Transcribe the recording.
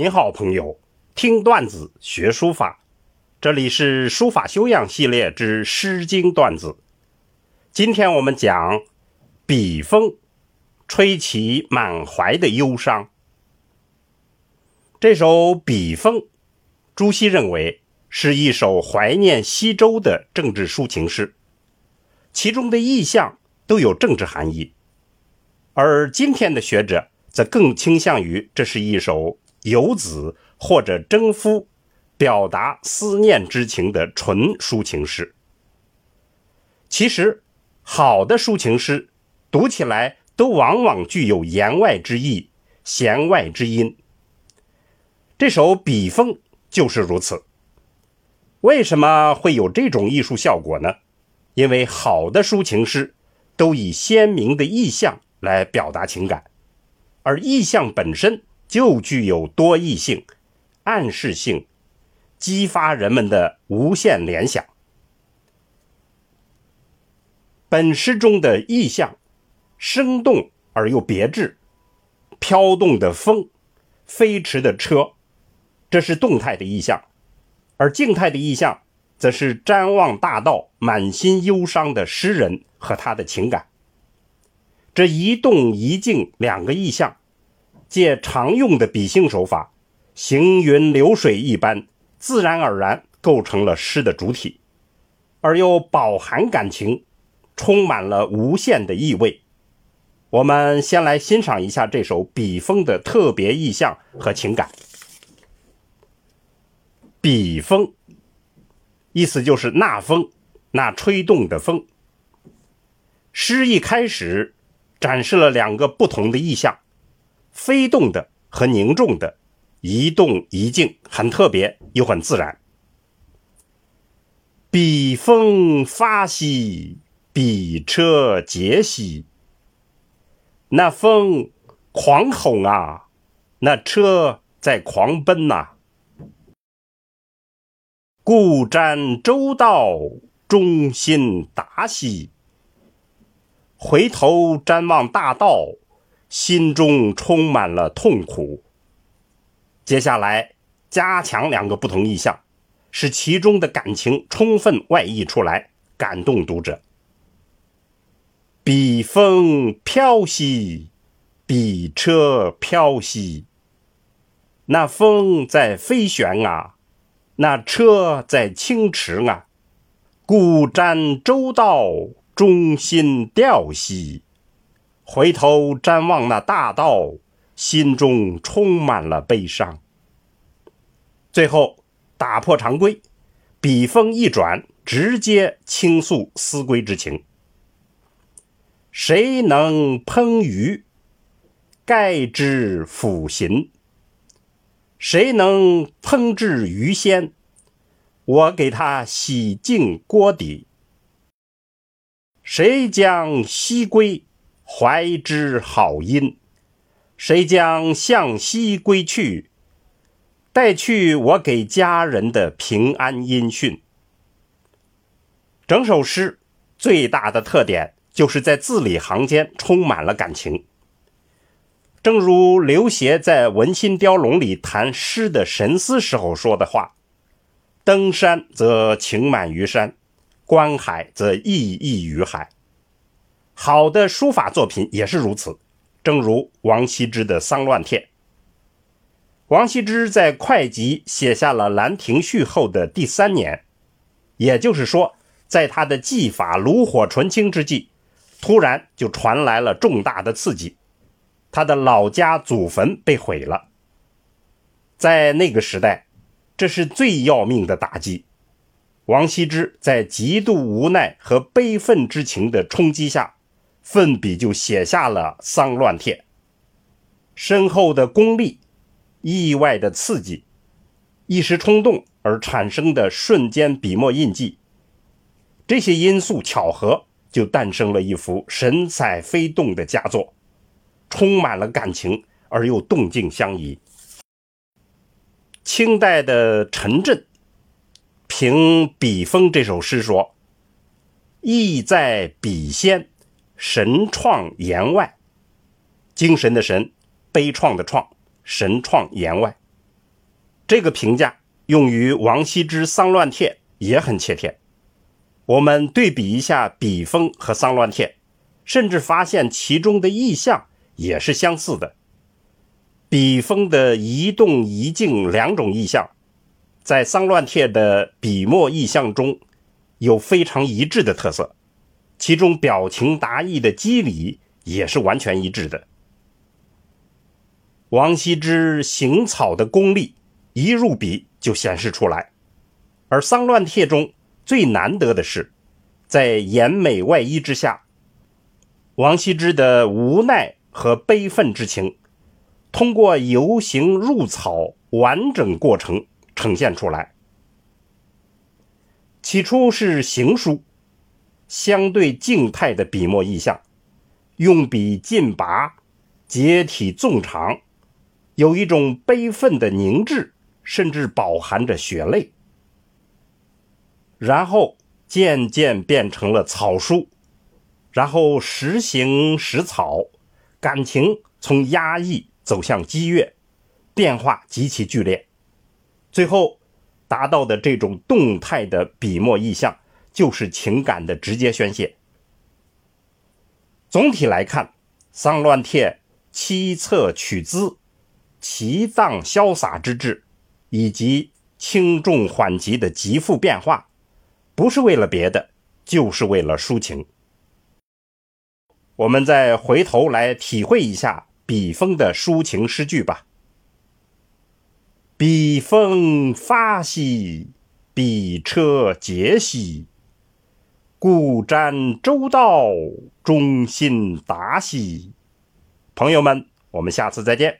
您好，朋友，听段子学书法，这里是书法修养系列之《诗经》段子。今天我们讲笔锋，吹起满怀的忧伤。这首笔锋，朱熹认为是一首怀念西周的政治抒情诗，其中的意象都有政治含义，而今天的学者则更倾向于这是一首。游子或者征夫，表达思念之情的纯抒情诗。其实，好的抒情诗读起来都往往具有言外之意、弦外之音。这首笔锋就是如此。为什么会有这种艺术效果呢？因为好的抒情诗都以鲜明的意象来表达情感，而意象本身。就具有多义性、暗示性，激发人们的无限联想。本诗中的意象生动而又别致，飘动的风，飞驰的车，这是动态的意象；而静态的意象，则是瞻望大道、满心忧伤的诗人和他的情感。这一动一静两个意象。借常用的比兴手法，行云流水一般，自然而然构成了诗的主体，而又饱含感情，充满了无限的意味。我们先来欣赏一下这首笔锋的特别意象和情感。笔锋，意思就是那风，那吹动的风。诗一开始，展示了两个不同的意象。飞动的和凝重的，一动一静，很特别又很自然。笔锋发兮，笔车节兮。那风狂吼啊，那车在狂奔呐。故瞻周道，中心达兮。回头瞻望大道。心中充满了痛苦。接下来加强两个不同意象，使其中的感情充分外溢出来，感动读者。笔锋飘兮，笔车飘兮。那风在飞旋啊，那车在轻驰啊。故瞻周道，中心调兮。回头瞻望那大道，心中充满了悲伤。最后打破常规，笔锋一转，直接倾诉思归之情。谁能烹鱼，盖之腐行？谁能烹制鱼鲜？我给他洗净锅底。谁将西归？怀之好音，谁将向西归去？带去我给家人的平安音讯。整首诗最大的特点就是在字里行间充满了感情。正如刘勰在《文心雕龙》里谈诗的神思时候说的话：“登山则情满于山，观海则意溢于海。”好的书法作品也是如此，正如王羲之的《丧乱帖》。王羲之在会稽写下了《兰亭序》后的第三年，也就是说，在他的技法炉火纯青之际，突然就传来了重大的刺激，他的老家祖坟被毁了。在那个时代，这是最要命的打击。王羲之在极度无奈和悲愤之情的冲击下。奋笔就写下了《丧乱帖》，深厚的功力、意外的刺激、一时冲动而产生的瞬间笔墨印记，这些因素巧合，就诞生了一幅神采飞动的佳作，充满了感情而又动静相宜。清代的陈震评笔锋这首诗说：“意在笔先。”神创言外，精神的神，悲怆的怆，神创言外，这个评价用于王羲之《丧乱帖》也很切贴。我们对比一下笔锋和《丧乱帖》，甚至发现其中的意象也是相似的。笔锋的移动、移静两种意象，在《丧乱帖》的笔墨意象中有非常一致的特色，其中表情达意的机理也是完全一致的。王羲之行草的功力一入笔就显示出来，而《丧乱帖》中最难得的是，在严美外衣之下，王羲之的无奈和悲愤之情，通过游行入草完整过程呈现出来。起初是行书，相对静态的笔墨意象，用笔劲拔，结体纵长。有一种悲愤的凝滞，甚至饱含着血泪，然后渐渐变成了草书，然后时行时草，感情从压抑走向激越，变化极其剧烈，最后达到的这种动态的笔墨意象，就是情感的直接宣泄。总体来看，《丧乱帖》七策取资。奇藏潇洒之志，以及轻重缓急的极富变化，不是为了别的，就是为了抒情。我们再回头来体会一下笔锋的抒情诗句吧。笔锋发兮，笔车结兮，故瞻周到，忠心达兮。朋友们，我们下次再见。